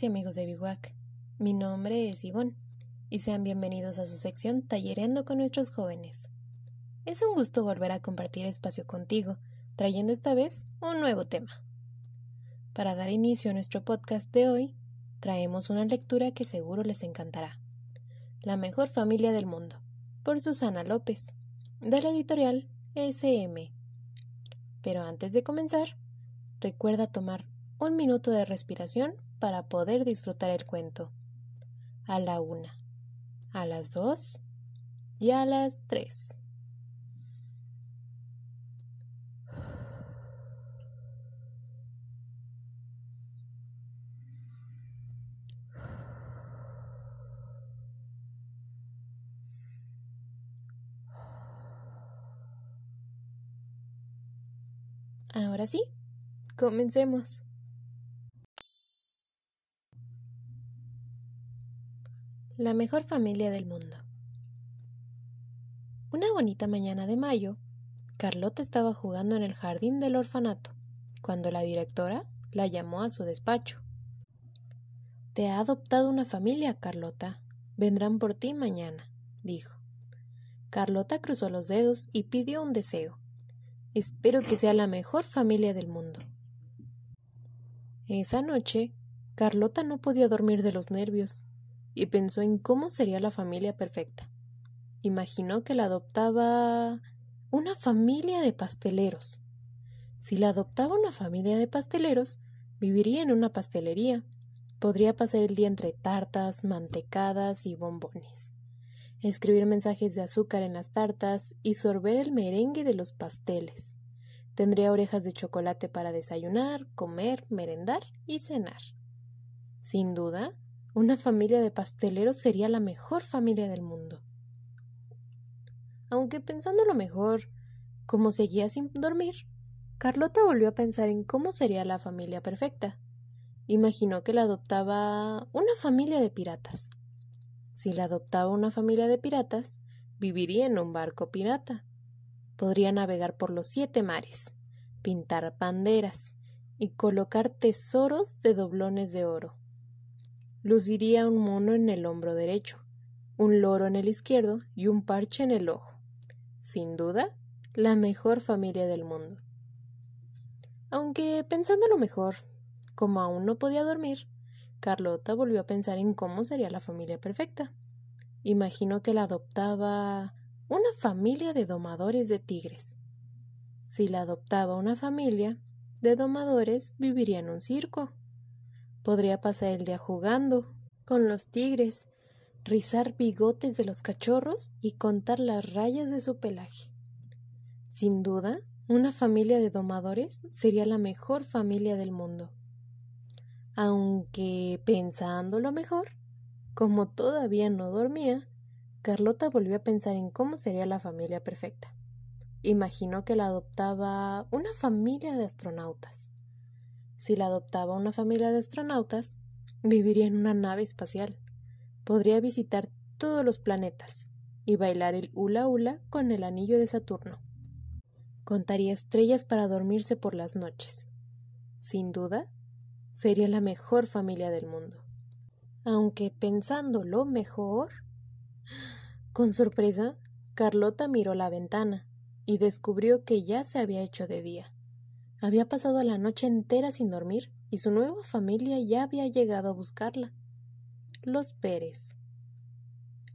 y amigos de Biwak. Mi nombre es Ivonne y sean bienvenidos a su sección Tallereando con nuestros jóvenes. Es un gusto volver a compartir espacio contigo, trayendo esta vez un nuevo tema. Para dar inicio a nuestro podcast de hoy, traemos una lectura que seguro les encantará. La mejor familia del mundo, por Susana López, de la editorial SM. Pero antes de comenzar, recuerda tomar un minuto de respiración para poder disfrutar el cuento. A la una, a las dos y a las tres. Ahora sí, comencemos. La mejor familia del mundo. Una bonita mañana de mayo, Carlota estaba jugando en el jardín del orfanato, cuando la directora la llamó a su despacho. Te ha adoptado una familia, Carlota. Vendrán por ti mañana, dijo. Carlota cruzó los dedos y pidió un deseo. Espero que sea la mejor familia del mundo. Esa noche, Carlota no podía dormir de los nervios y pensó en cómo sería la familia perfecta. Imaginó que la adoptaba una familia de pasteleros. Si la adoptaba una familia de pasteleros, viviría en una pastelería. Podría pasar el día entre tartas, mantecadas y bombones. Escribir mensajes de azúcar en las tartas y sorber el merengue de los pasteles. Tendría orejas de chocolate para desayunar, comer, merendar y cenar. Sin duda, una familia de pasteleros sería la mejor familia del mundo. Aunque pensando lo mejor, como seguía sin dormir, Carlota volvió a pensar en cómo sería la familia perfecta. Imaginó que la adoptaba una familia de piratas. Si la adoptaba una familia de piratas, viviría en un barco pirata. Podría navegar por los siete mares, pintar banderas y colocar tesoros de doblones de oro luciría un mono en el hombro derecho, un loro en el izquierdo y un parche en el ojo. Sin duda, la mejor familia del mundo. Aunque pensando lo mejor, como aún no podía dormir, Carlota volvió a pensar en cómo sería la familia perfecta. Imaginó que la adoptaba una familia de domadores de tigres. Si la adoptaba una familia de domadores, viviría en un circo. Podría pasar el día jugando con los tigres, rizar bigotes de los cachorros y contar las rayas de su pelaje. Sin duda, una familia de domadores sería la mejor familia del mundo. Aunque, pensando lo mejor, como todavía no dormía, Carlota volvió a pensar en cómo sería la familia perfecta. Imaginó que la adoptaba una familia de astronautas. Si la adoptaba una familia de astronautas, viviría en una nave espacial. Podría visitar todos los planetas y bailar el hula hula con el anillo de Saturno. Contaría estrellas para dormirse por las noches. Sin duda, sería la mejor familia del mundo. Aunque pensando lo mejor. Con sorpresa, Carlota miró la ventana y descubrió que ya se había hecho de día. Había pasado la noche entera sin dormir y su nueva familia ya había llegado a buscarla. Los Pérez.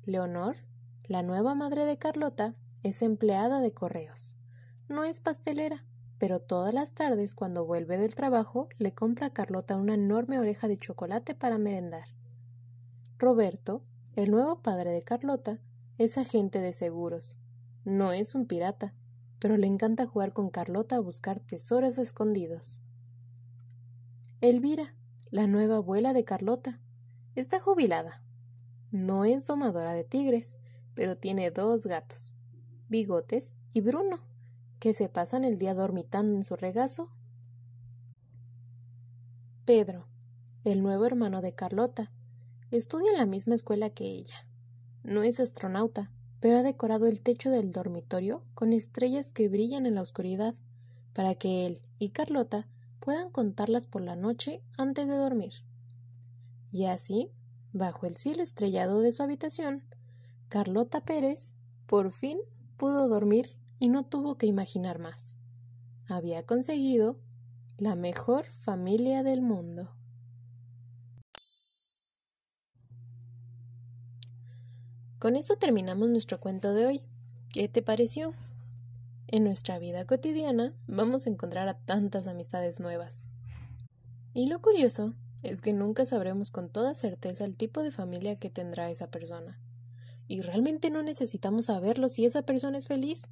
Leonor, la nueva madre de Carlota, es empleada de correos. No es pastelera, pero todas las tardes cuando vuelve del trabajo le compra a Carlota una enorme oreja de chocolate para merendar. Roberto, el nuevo padre de Carlota, es agente de seguros. No es un pirata, pero le encanta jugar con Carlota a buscar tesoros escondidos. Elvira, la nueva abuela de Carlota, está jubilada. No es domadora de tigres, pero tiene dos gatos, Bigotes y Bruno, que se pasan el día dormitando en su regazo. Pedro, el nuevo hermano de Carlota, estudia en la misma escuela que ella. No es astronauta, pero ha decorado el techo del dormitorio con estrellas que brillan en la oscuridad, para que él y Carlota puedan contarlas por la noche antes de dormir. Y así, bajo el cielo estrellado de su habitación, Carlota Pérez por fin pudo dormir y no tuvo que imaginar más. Había conseguido la mejor familia del mundo. Con esto terminamos nuestro cuento de hoy. ¿Qué te pareció? En nuestra vida cotidiana vamos a encontrar a tantas amistades nuevas. Y lo curioso es que nunca sabremos con toda certeza el tipo de familia que tendrá esa persona. Y realmente no necesitamos saberlo si esa persona es feliz.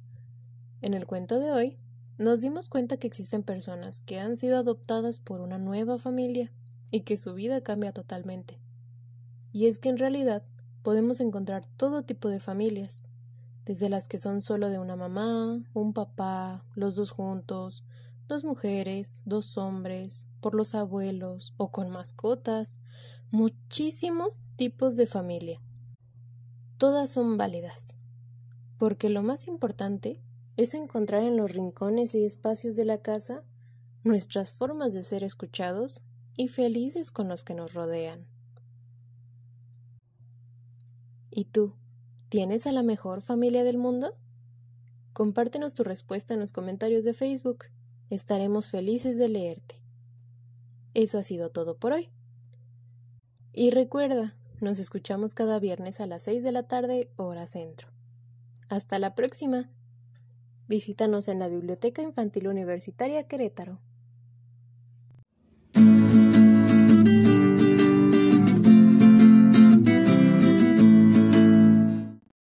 En el cuento de hoy, nos dimos cuenta que existen personas que han sido adoptadas por una nueva familia y que su vida cambia totalmente. Y es que en realidad podemos encontrar todo tipo de familias, desde las que son solo de una mamá, un papá, los dos juntos, dos mujeres, dos hombres, por los abuelos o con mascotas, muchísimos tipos de familia. Todas son válidas, porque lo más importante es encontrar en los rincones y espacios de la casa nuestras formas de ser escuchados y felices con los que nos rodean. ¿Y tú? ¿Tienes a la mejor familia del mundo? Compártenos tu respuesta en los comentarios de Facebook. Estaremos felices de leerte. Eso ha sido todo por hoy. Y recuerda, nos escuchamos cada viernes a las 6 de la tarde, hora centro. Hasta la próxima. Visítanos en la Biblioteca Infantil Universitaria Querétaro.